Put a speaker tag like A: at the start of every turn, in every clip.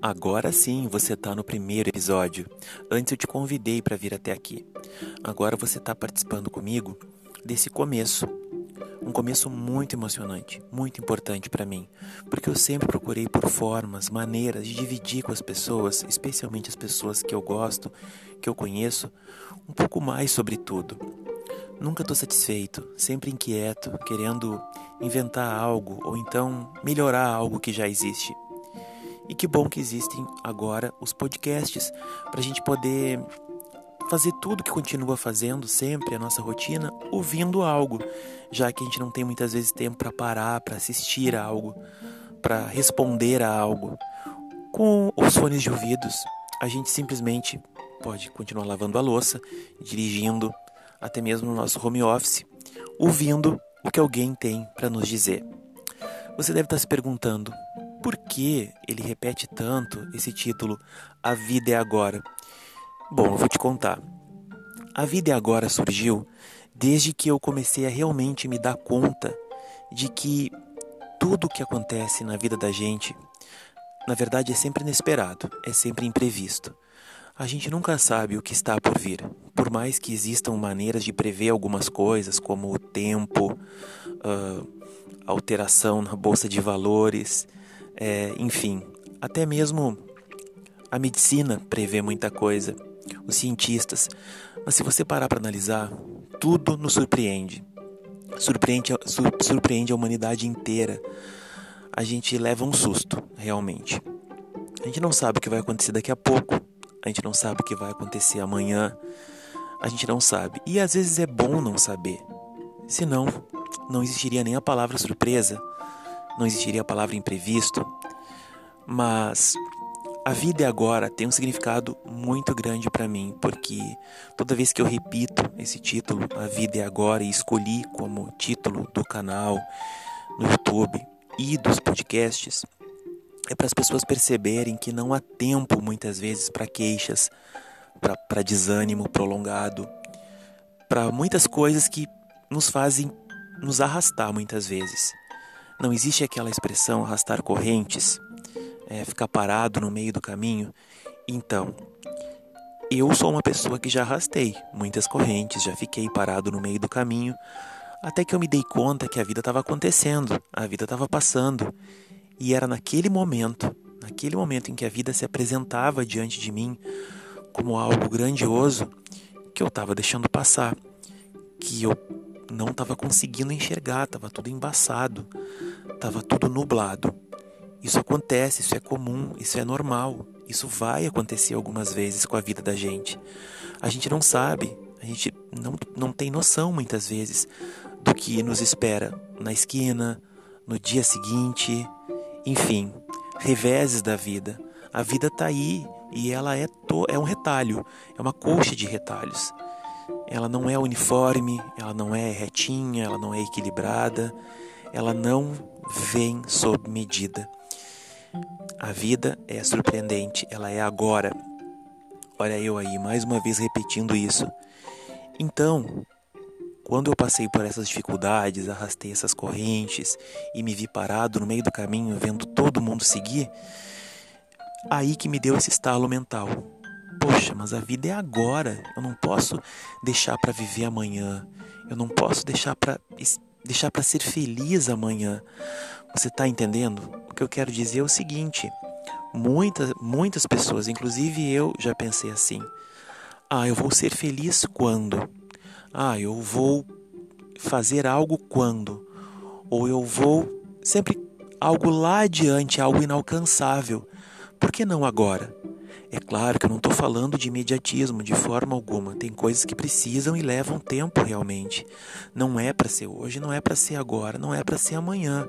A: Agora sim você está no primeiro episódio. Antes eu te convidei para vir até aqui. Agora você está participando comigo desse começo. Um começo muito emocionante, muito importante para mim, porque eu sempre procurei por formas, maneiras de dividir com as pessoas, especialmente as pessoas que eu gosto, que eu conheço, um pouco mais sobre tudo. Nunca estou satisfeito, sempre inquieto, querendo inventar algo ou então melhorar algo que já existe. E que bom que existem agora os podcasts para a gente poder fazer tudo que continua fazendo sempre a nossa rotina, ouvindo algo, já que a gente não tem muitas vezes tempo para parar, para assistir a algo, para responder a algo. Com os fones de ouvidos, a gente simplesmente pode continuar lavando a louça, dirigindo, até mesmo no nosso home office, ouvindo o que alguém tem para nos dizer. Você deve estar se perguntando: por que ele repete tanto esse título A Vida é Agora? Bom, eu vou te contar. A Vida é Agora surgiu desde que eu comecei a realmente me dar conta de que tudo o que acontece na vida da gente, na verdade, é sempre inesperado, é sempre imprevisto. A gente nunca sabe o que está por vir. Por mais que existam maneiras de prever algumas coisas, como o tempo, uh, alteração na bolsa de valores, é, enfim, até mesmo a medicina prevê muita coisa, os cientistas. Mas se você parar para analisar, tudo nos surpreende. Surpreende, surpreende a humanidade inteira. A gente leva um susto, realmente. A gente não sabe o que vai acontecer daqui a pouco. A gente não sabe o que vai acontecer amanhã. A gente não sabe. E às vezes é bom não saber. Senão, não existiria nem a palavra surpresa não existiria a palavra imprevisto, mas a vida é agora tem um significado muito grande para mim, porque toda vez que eu repito esse título, A Vida é Agora, e escolhi como título do canal no YouTube e dos podcasts, é para as pessoas perceberem que não há tempo muitas vezes para queixas, para desânimo prolongado, para muitas coisas que nos fazem nos arrastar muitas vezes. Não existe aquela expressão arrastar correntes, é, ficar parado no meio do caminho. Então, eu sou uma pessoa que já arrastei muitas correntes, já fiquei parado no meio do caminho, até que eu me dei conta que a vida estava acontecendo, a vida estava passando, e era naquele momento, naquele momento em que a vida se apresentava diante de mim como algo grandioso, que eu estava deixando passar, que eu não estava conseguindo enxergar, estava tudo embaçado, estava tudo nublado. Isso acontece, isso é comum, isso é normal, isso vai acontecer algumas vezes com a vida da gente. A gente não sabe, a gente não, não tem noção muitas vezes do que nos espera na esquina, no dia seguinte, enfim, reveses da vida. A vida está aí e ela é, to, é um retalho, é uma colcha de retalhos. Ela não é uniforme, ela não é retinha, ela não é equilibrada, ela não vem sob medida. A vida é surpreendente, ela é agora. Olha eu aí, mais uma vez repetindo isso. Então, quando eu passei por essas dificuldades, arrastei essas correntes e me vi parado no meio do caminho, vendo todo mundo seguir, aí que me deu esse estalo mental. Poxa, mas a vida é agora. Eu não posso deixar para viver amanhã. Eu não posso deixar para deixar para ser feliz amanhã. Você está entendendo? O que eu quero dizer é o seguinte: muitas muitas pessoas, inclusive eu, já pensei assim: ah, eu vou ser feliz quando? Ah, eu vou fazer algo quando? Ou eu vou sempre algo lá adiante, algo inalcançável. Por que não agora? É claro que eu não estou falando de imediatismo de forma alguma. Tem coisas que precisam e levam tempo realmente. Não é para ser hoje, não é para ser agora, não é para ser amanhã.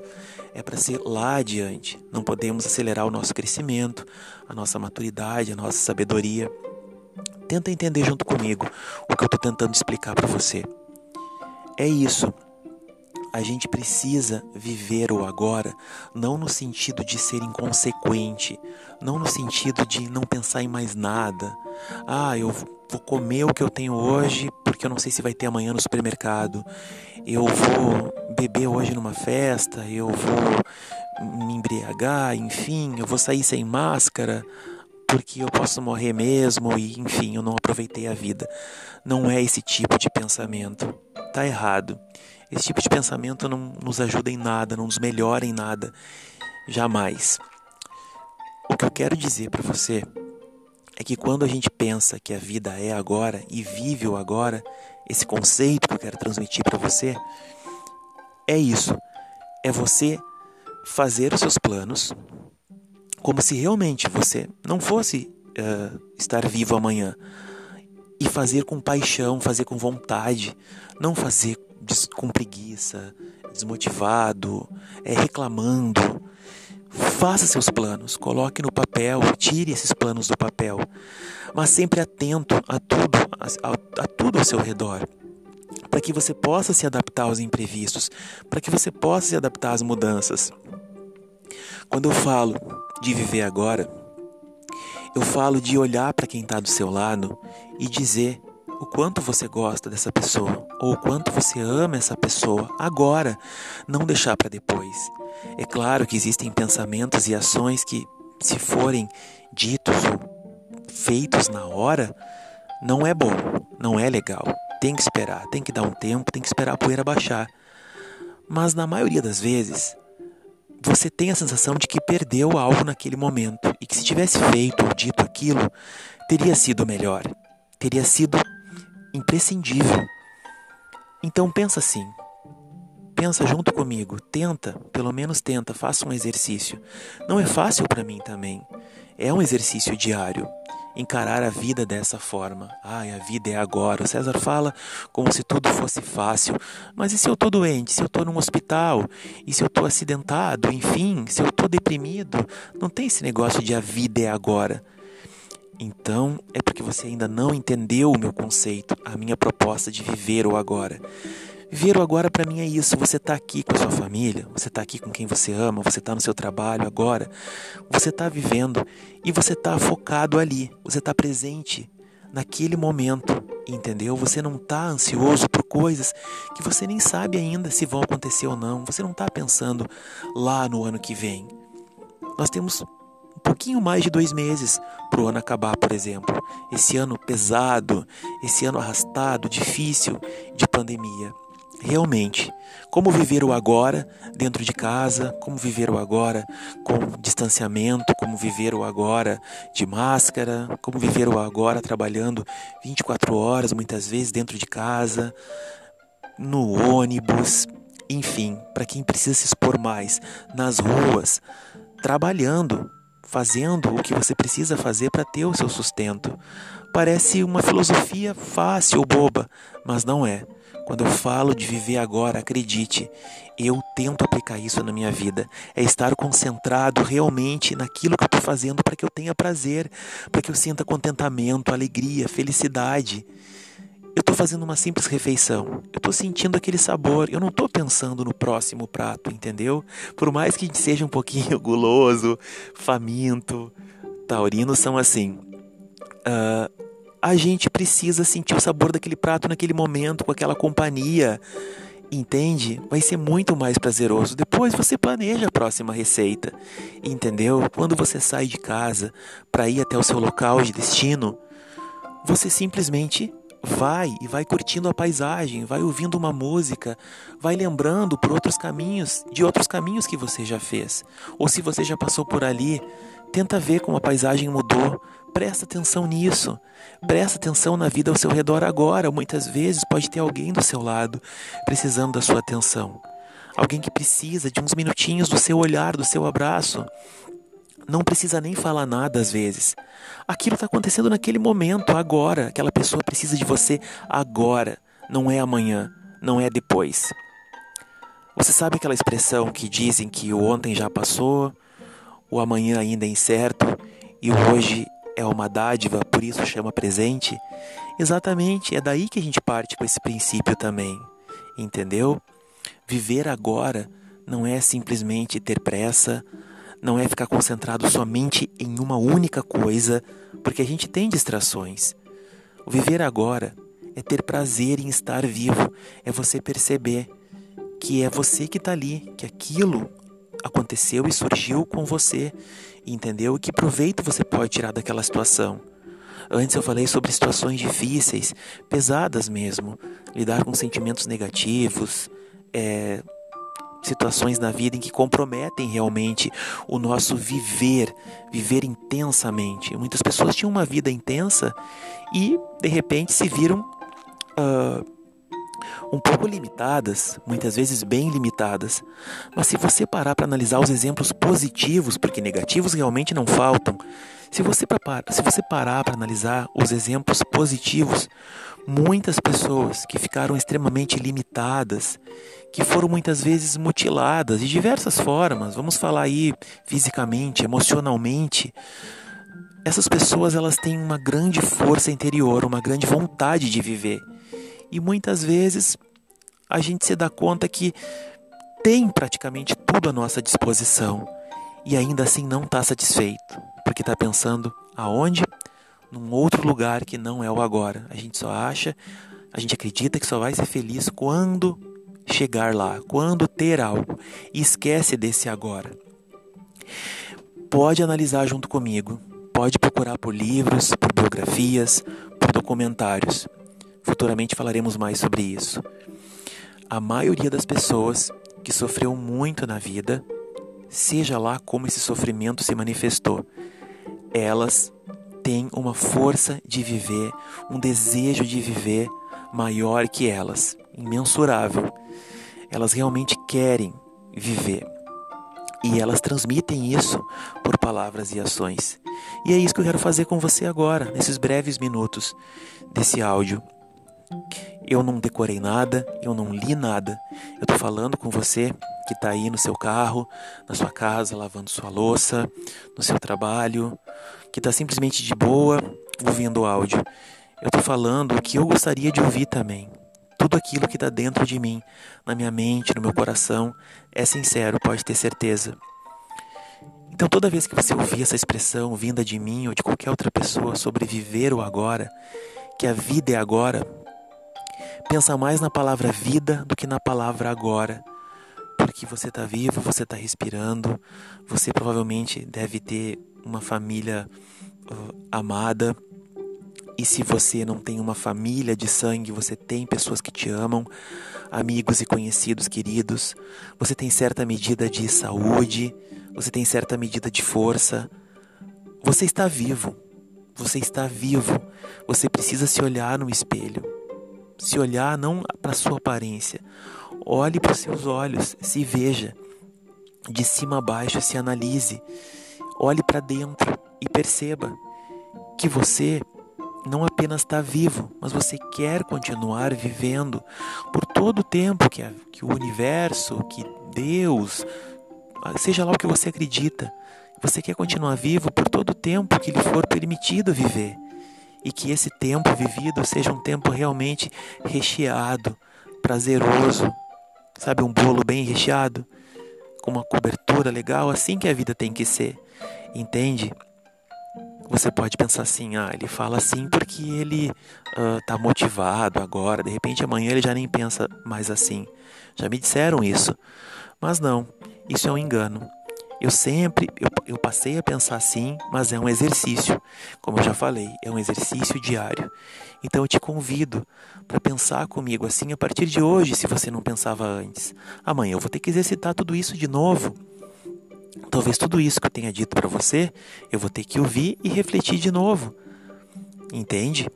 A: É para ser lá adiante. Não podemos acelerar o nosso crescimento, a nossa maturidade, a nossa sabedoria. Tenta entender junto comigo o que eu estou tentando explicar para você. É isso a gente precisa viver o agora, não no sentido de ser inconsequente, não no sentido de não pensar em mais nada. Ah, eu vou comer o que eu tenho hoje porque eu não sei se vai ter amanhã no supermercado. Eu vou beber hoje numa festa, eu vou me embriagar, enfim, eu vou sair sem máscara porque eu posso morrer mesmo e, enfim, eu não aproveitei a vida. Não é esse tipo de pensamento. Tá errado. Esse tipo de pensamento não nos ajuda em nada, não nos melhora em nada. Jamais. O que eu quero dizer para você é que quando a gente pensa que a vida é agora e vive o agora, esse conceito que eu quero transmitir para você é isso. É você fazer os seus planos como se realmente você não fosse uh, estar vivo amanhã e fazer com paixão, fazer com vontade, não fazer com preguiça, desmotivado, é, reclamando. Faça seus planos, coloque no papel, tire esses planos do papel, mas sempre atento a tudo, a, a tudo ao seu redor, para que você possa se adaptar aos imprevistos, para que você possa se adaptar às mudanças. Quando eu falo de viver agora, eu falo de olhar para quem está do seu lado e dizer o quanto você gosta dessa pessoa ou o quanto você ama essa pessoa agora, não deixar para depois. É claro que existem pensamentos e ações que, se forem ditos ou feitos na hora, não é bom, não é legal. Tem que esperar, tem que dar um tempo, tem que esperar a poeira baixar. Mas na maioria das vezes, você tem a sensação de que perdeu algo naquele momento e que se tivesse feito ou dito aquilo, teria sido melhor, teria sido imprescindível. Então pensa assim, pensa junto comigo, tenta, pelo menos tenta, faça um exercício. Não é fácil para mim também. É um exercício diário encarar a vida dessa forma. Ai, a vida é agora. O César fala como se tudo fosse fácil. Mas e se eu estou doente? Se eu estou num hospital? E se eu estou acidentado? Enfim, se eu estou deprimido? Não tem esse negócio de a vida é agora. Então, é porque você ainda não entendeu o meu conceito, a minha proposta de viver o agora. Viver o agora para mim é isso. Você está aqui com a sua família, você está aqui com quem você ama, você está no seu trabalho agora. Você está vivendo e você está focado ali. Você está presente naquele momento, entendeu? Você não está ansioso por coisas que você nem sabe ainda se vão acontecer ou não. Você não está pensando lá no ano que vem. Nós temos um pouquinho mais de dois meses para o ano acabar, por exemplo. Esse ano pesado, esse ano arrastado, difícil de pandemia. Realmente, como viver o agora dentro de casa, como viver o agora com distanciamento, como viver o agora de máscara, como viver o agora trabalhando 24 horas, muitas vezes dentro de casa, no ônibus, enfim, para quem precisa se expor mais nas ruas, trabalhando, fazendo o que você precisa fazer para ter o seu sustento. Parece uma filosofia fácil ou boba, mas não é. Quando eu falo de viver agora, acredite, eu tento aplicar isso na minha vida. É estar concentrado realmente naquilo que eu estou fazendo para que eu tenha prazer, para que eu sinta contentamento, alegria, felicidade. Eu estou fazendo uma simples refeição. Eu estou sentindo aquele sabor. Eu não estou pensando no próximo prato, entendeu? Por mais que seja um pouquinho guloso, faminto, taurinos são assim. Uh, a gente precisa sentir o sabor daquele prato naquele momento, com aquela companhia. Entende? Vai ser muito mais prazeroso. Depois você planeja a próxima receita. Entendeu? Quando você sai de casa para ir até o seu local de destino, você simplesmente vai e vai curtindo a paisagem, vai ouvindo uma música, vai lembrando por outros caminhos, de outros caminhos que você já fez. Ou se você já passou por ali, tenta ver como a paisagem mudou. Presta atenção nisso. Presta atenção na vida ao seu redor agora. Muitas vezes pode ter alguém do seu lado precisando da sua atenção. Alguém que precisa de uns minutinhos do seu olhar, do seu abraço. Não precisa nem falar nada às vezes. Aquilo está acontecendo naquele momento, agora. Aquela pessoa precisa de você agora. Não é amanhã, não é depois. Você sabe aquela expressão que dizem que o ontem já passou, o amanhã ainda é incerto e o hoje é uma dádiva, por isso chama presente? Exatamente, é daí que a gente parte com esse princípio também. Entendeu? Viver agora não é simplesmente ter pressa, não é ficar concentrado somente em uma única coisa, porque a gente tem distrações. Viver agora é ter prazer em estar vivo, é você perceber que é você que está ali, que aquilo aconteceu e surgiu com você, entendeu? E que proveito você pode tirar daquela situação. Antes eu falei sobre situações difíceis, pesadas mesmo, lidar com sentimentos negativos, é, situações na vida em que comprometem realmente o nosso viver, viver intensamente. Muitas pessoas tinham uma vida intensa e de repente se viram uh, um pouco limitadas, muitas vezes bem limitadas. Mas se você parar para analisar os exemplos positivos, porque negativos realmente não faltam, se você, se você parar para analisar os exemplos positivos, muitas pessoas que ficaram extremamente limitadas, que foram muitas vezes mutiladas de diversas formas, vamos falar aí fisicamente, emocionalmente, essas pessoas elas têm uma grande força interior, uma grande vontade de viver. E muitas vezes a gente se dá conta que tem praticamente tudo à nossa disposição e ainda assim não está satisfeito, porque está pensando aonde? Num outro lugar que não é o agora. A gente só acha, a gente acredita que só vai ser feliz quando chegar lá, quando ter algo, e esquece desse agora. Pode analisar junto comigo, pode procurar por livros, por biografias, por documentários. Futuramente falaremos mais sobre isso. A maioria das pessoas que sofreu muito na vida, seja lá como esse sofrimento se manifestou, elas têm uma força de viver, um desejo de viver maior que elas, imensurável. Elas realmente querem viver. E elas transmitem isso por palavras e ações. E é isso que eu quero fazer com você agora, nesses breves minutos desse áudio. Eu não decorei nada, eu não li nada. Eu estou falando com você que está aí no seu carro, na sua casa, lavando sua louça, no seu trabalho, que está simplesmente de boa ouvindo o áudio. Eu estou falando o que eu gostaria de ouvir também. Tudo aquilo que está dentro de mim, na minha mente, no meu coração, é sincero, pode ter certeza. Então, toda vez que você ouvir essa expressão vinda de mim ou de qualquer outra pessoa sobre viver o agora, que a vida é agora, pensa mais na palavra vida do que na palavra agora. Porque você está vivo, você está respirando, você provavelmente deve ter uma família uh, amada. E se você não tem uma família de sangue, você tem pessoas que te amam, amigos e conhecidos queridos. Você tem certa medida de saúde, você tem certa medida de força. Você está vivo. Você está vivo. Você precisa se olhar no espelho se olhar não para sua aparência, olhe para os seus olhos, se veja de cima a baixo, se analise, olhe para dentro e perceba que você não apenas está vivo, mas você quer continuar vivendo por todo o tempo que, que o universo, que Deus, seja lá o que você acredita, você quer continuar vivo por todo o tempo que lhe for permitido viver e que esse tempo vivido seja um tempo realmente recheado, prazeroso, sabe, um bolo bem recheado, com uma cobertura legal, assim que a vida tem que ser, entende? Você pode pensar assim, ah, ele fala assim porque ele está motivado agora, de repente amanhã ele já nem pensa mais assim. Já me disseram isso, mas não, isso é um engano. Eu sempre, eu, eu passei a pensar assim, mas é um exercício. Como eu já falei, é um exercício diário. Então eu te convido para pensar comigo assim a partir de hoje, se você não pensava antes. Amanhã eu vou ter que exercitar tudo isso de novo. Talvez tudo isso que eu tenha dito para você, eu vou ter que ouvir e refletir de novo. Entende?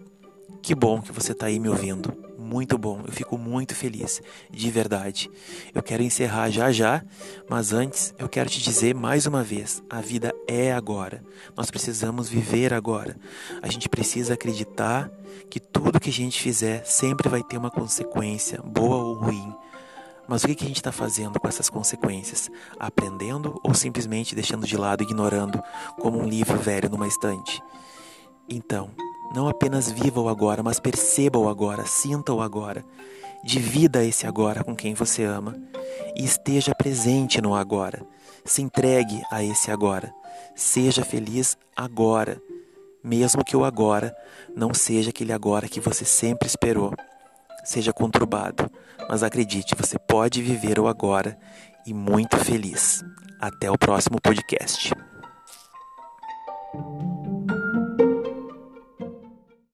A: Que bom que você está aí me ouvindo muito bom. Eu fico muito feliz, de verdade. Eu quero encerrar já já, mas antes eu quero te dizer mais uma vez: a vida é agora. Nós precisamos viver agora. A gente precisa acreditar que tudo que a gente fizer sempre vai ter uma consequência, boa ou ruim. Mas o que a gente está fazendo com essas consequências? Aprendendo ou simplesmente deixando de lado, ignorando, como um livro velho numa estante? Então, não apenas viva o agora, mas perceba o agora, sinta o agora. Divida esse agora com quem você ama e esteja presente no agora. Se entregue a esse agora. Seja feliz agora, mesmo que o agora não seja aquele agora que você sempre esperou. Seja conturbado, mas acredite, você pode viver o agora e muito feliz. Até o próximo podcast.